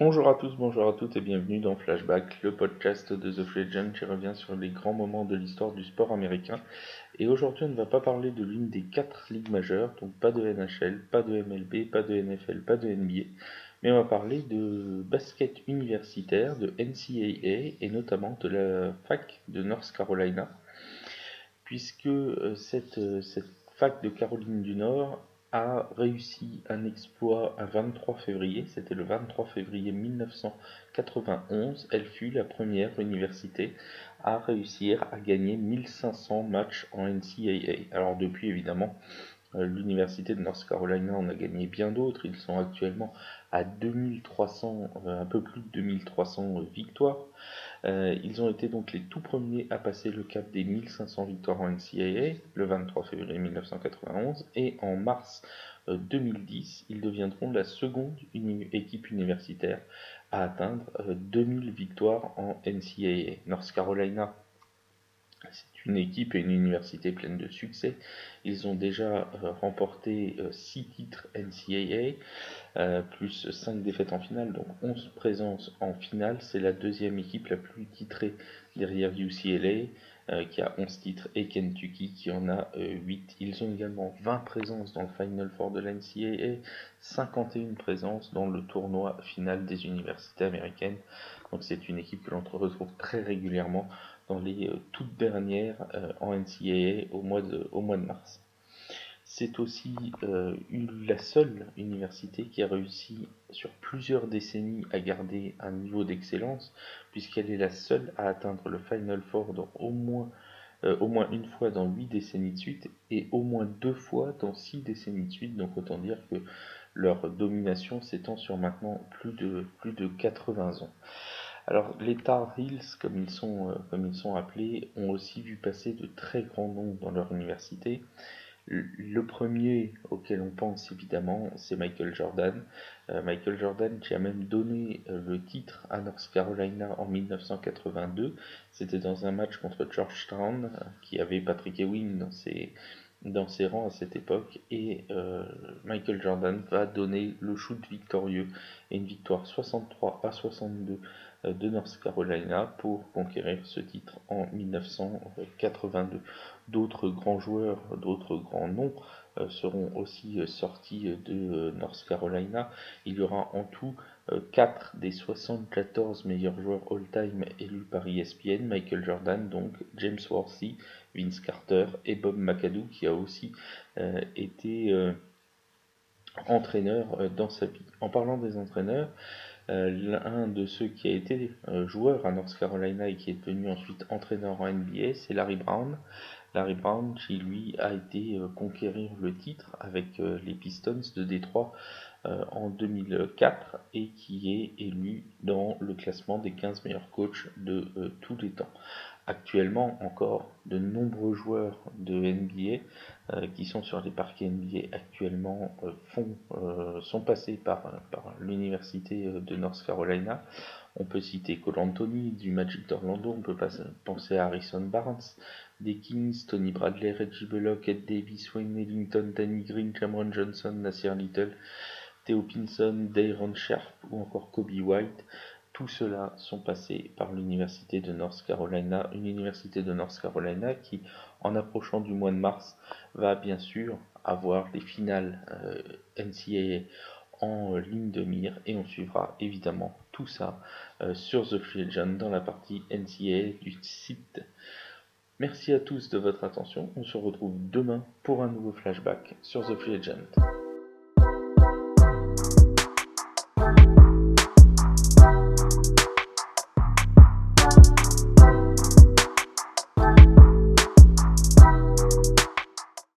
Bonjour à tous, bonjour à toutes et bienvenue dans Flashback, le podcast de The Agent qui revient sur les grands moments de l'histoire du sport américain. Et aujourd'hui, on ne va pas parler de l'une des quatre ligues majeures, donc pas de NHL, pas de MLB, pas de NFL, pas de NBA, mais on va parler de basket universitaire, de NCAA et notamment de la fac de North Carolina, puisque euh, cette, euh, cette fac de Caroline du Nord a réussi un exploit un 23 février, c'était le 23 février 1991, elle fut la première université à réussir à gagner 1500 matchs en NCAA. Alors depuis évidemment, l'université de North Carolina en a gagné bien d'autres, ils sont actuellement à 2300, euh, un peu plus de 2300 victoires. Euh, ils ont été donc les tout premiers à passer le cap des 1500 victoires en NCAA le 23 février 1991 et en mars 2010, euh, ils deviendront la seconde équipe universitaire à atteindre 2000 victoires en NCAA. North Carolina c'est une équipe et une université pleine de succès. Ils ont déjà euh, remporté 6 euh, titres NCAA, euh, plus 5 défaites en finale, donc 11 présences en finale. C'est la deuxième équipe la plus titrée derrière UCLA, qui a 11 titres, et Kentucky qui en a 8. Ils ont également 20 présences dans le Final Four de la NCAA, 51 présences dans le tournoi final des universités américaines. Donc c'est une équipe que l'on retrouve très régulièrement dans les euh, toutes dernières euh, en NCAA au mois de, au mois de mars. C'est aussi euh, la seule université qui a réussi sur plusieurs décennies à garder un niveau d'excellence, puisqu'elle est la seule à atteindre le Final Four moins, au moins une fois dans huit décennies de suite et au moins deux fois dans six décennies de suite. Donc autant dire que leur domination s'étend sur maintenant plus de, plus de 80 ans. Alors les Tar Heels, comme ils, sont, euh, comme ils sont appelés, ont aussi vu passer de très grands noms dans leur université. Le premier auquel on pense évidemment, c'est Michael Jordan. Euh, Michael Jordan qui a même donné euh, le titre à North Carolina en 1982. C'était dans un match contre Georgetown qui avait Patrick Ewing dans ses, dans ses rangs à cette époque et Michael Jordan va donner le shoot victorieux et une victoire 63 à 62 euh, de North Carolina pour conquérir ce titre en 1982. D'autres grands joueurs, d'autres grands noms euh, seront aussi euh, sortis de North Carolina. Il y aura en tout 4 des 74 meilleurs joueurs all-time élus par ESPN, Michael Jordan, donc James Worthy, Vince Carter et Bob McAdoo qui a aussi été entraîneur dans sa vie. En parlant des entraîneurs, euh, l'un de ceux qui a été euh, joueur à North Carolina et qui est devenu ensuite entraîneur en NBA, c'est Larry Brown. Larry Brown qui lui a été euh, conquérir le titre avec les Pistons de Détroit en 2004 et qui est élu dans le classement des 15 meilleurs coachs de tous les temps. Actuellement encore, de nombreux joueurs de NBA euh, qui sont sur les parquets NBA actuellement euh, euh, sont passés par, par l'université de North Carolina. On peut citer Cole Anthony du Magic d'Orlando, on peut penser à Harrison Barnes, des Kings, Tony Bradley, Reggie Bullock, Ed Davis, Wayne Ellington, Danny Green, Cameron Johnson, Nasir Little, Theo Pinson, Dayron Sharp ou encore Kobe White. Tous ceux-là sont passés par l'université de North Carolina, une université de North Carolina qui, en approchant du mois de mars, va bien sûr avoir les finales euh, NCAA en ligne de mire et on suivra évidemment tout ça euh, sur The Free dans la partie NCAA du site. Merci à tous de votre attention. On se retrouve demain pour un nouveau flashback sur The Free Agent.